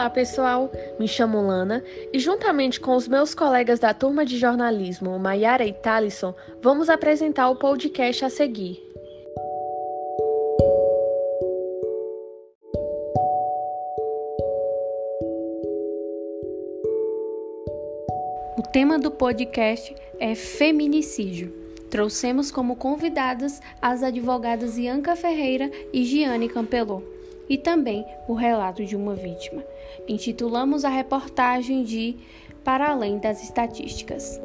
Olá, pessoal! Me chamo Lana e, juntamente com os meus colegas da turma de jornalismo, Maiara e Talisson, vamos apresentar o podcast a seguir. O tema do podcast é feminicídio. Trouxemos como convidadas as advogadas Ianca Ferreira e Giane Campelô e também o relato de uma vítima. Intitulamos a reportagem de Para Além das Estatísticas.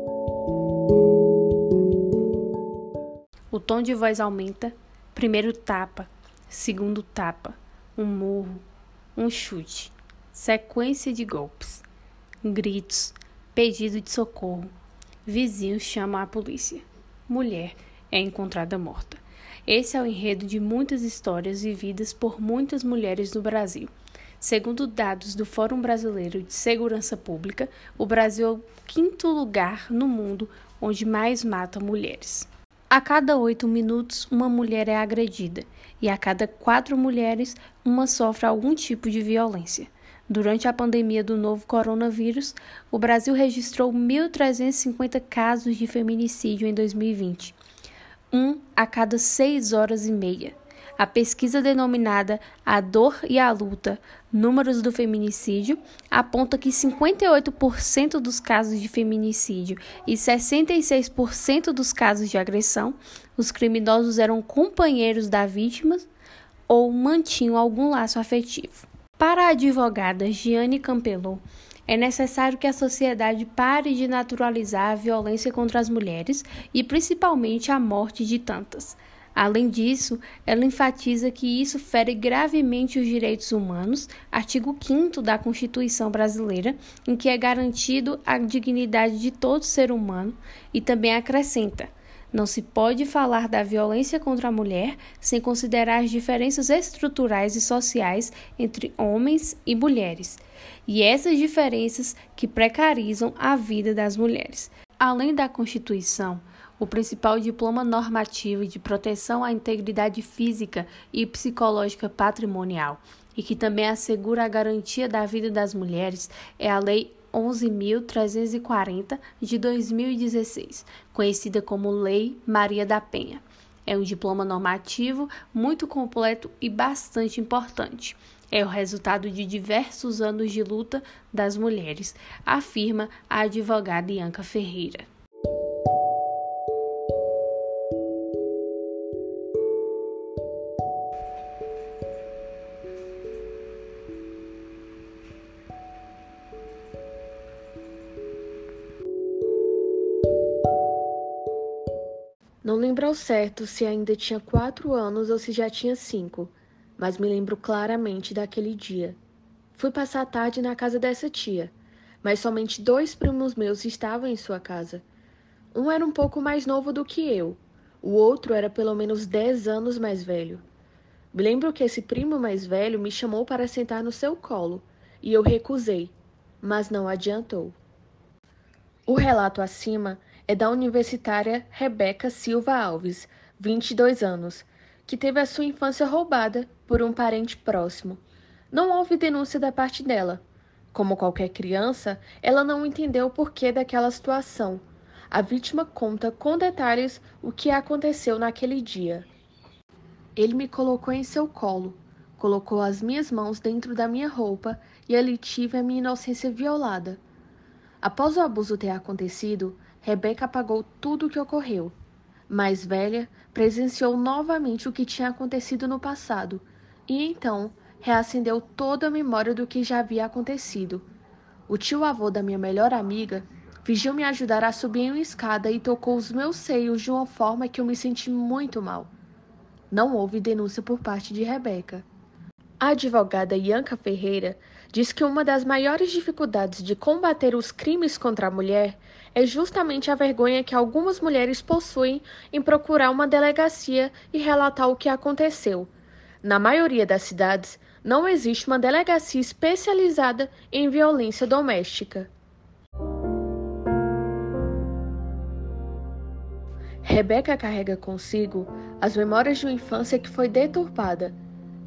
O tom de voz aumenta, primeiro tapa, segundo tapa, um murro, um chute, sequência de golpes, gritos, pedido de socorro. Vizinhos chamam a polícia. Mulher é encontrada morta. Esse é o enredo de muitas histórias vividas por muitas mulheres no Brasil. Segundo dados do Fórum Brasileiro de Segurança Pública, o Brasil é o quinto lugar no mundo onde mais mata mulheres. A cada oito minutos, uma mulher é agredida, e a cada quatro mulheres, uma sofre algum tipo de violência. Durante a pandemia do novo coronavírus, o Brasil registrou 1.350 casos de feminicídio em 2020 um a cada seis horas e meia. A pesquisa denominada A Dor e a Luta Números do Feminicídio aponta que 58% dos casos de feminicídio e 66% dos casos de agressão, os criminosos eram companheiros da vítima ou mantinham algum laço afetivo. Para a advogada Giane Campelot, é necessário que a sociedade pare de naturalizar a violência contra as mulheres e principalmente a morte de tantas. Além disso, ela enfatiza que isso fere gravemente os direitos humanos, artigo 5 da Constituição brasileira, em que é garantido a dignidade de todo ser humano, e também acrescenta: não se pode falar da violência contra a mulher sem considerar as diferenças estruturais e sociais entre homens e mulheres, e essas diferenças que precarizam a vida das mulheres. Além da Constituição, o principal diploma normativo de proteção à integridade física e psicológica patrimonial, e que também assegura a garantia da vida das mulheres, é a Lei 11.340 de 2016, conhecida como Lei Maria da Penha. É um diploma normativo muito completo e bastante importante. É o resultado de diversos anos de luta das mulheres, afirma a advogada Ianca Ferreira. Não lembro ao certo se ainda tinha quatro anos ou se já tinha cinco, mas me lembro claramente daquele dia. Fui passar a tarde na casa dessa tia, mas somente dois primos meus estavam em sua casa. Um era um pouco mais novo do que eu, o outro era pelo menos dez anos mais velho. Me lembro que esse primo mais velho me chamou para sentar no seu colo e eu recusei, mas não adiantou. O relato acima é da universitária Rebeca Silva Alves, 22 anos, que teve a sua infância roubada por um parente próximo. Não houve denúncia da parte dela. Como qualquer criança, ela não entendeu o porquê daquela situação. A vítima conta com detalhes o que aconteceu naquele dia. Ele me colocou em seu colo, colocou as minhas mãos dentro da minha roupa e ali tive a minha inocência violada. Após o abuso ter acontecido, Rebeca apagou tudo o que ocorreu. Mais velha, presenciou novamente o que tinha acontecido no passado e então reacendeu toda a memória do que já havia acontecido. O tio-avô da minha melhor amiga fingiu me ajudar a subir em uma escada e tocou os meus seios de uma forma que eu me senti muito mal. Não houve denúncia por parte de Rebeca. A advogada Ianca Ferreira diz que uma das maiores dificuldades de combater os crimes contra a mulher é justamente a vergonha que algumas mulheres possuem em procurar uma delegacia e relatar o que aconteceu. Na maioria das cidades, não existe uma delegacia especializada em violência doméstica. Rebeca carrega consigo as memórias de uma infância que foi deturpada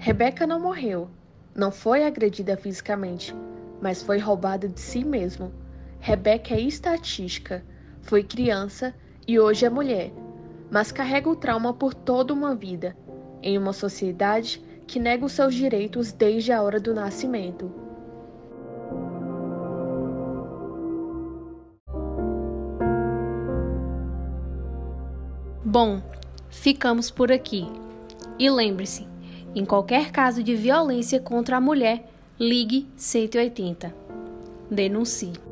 Rebeca não morreu, não foi agredida fisicamente, mas foi roubada de si mesmo. Rebeca é estatística, foi criança e hoje é mulher, mas carrega o trauma por toda uma vida, em uma sociedade que nega os seus direitos desde a hora do nascimento. Bom, ficamos por aqui. E lembre-se, em qualquer caso de violência contra a mulher, ligue 180. Denuncie.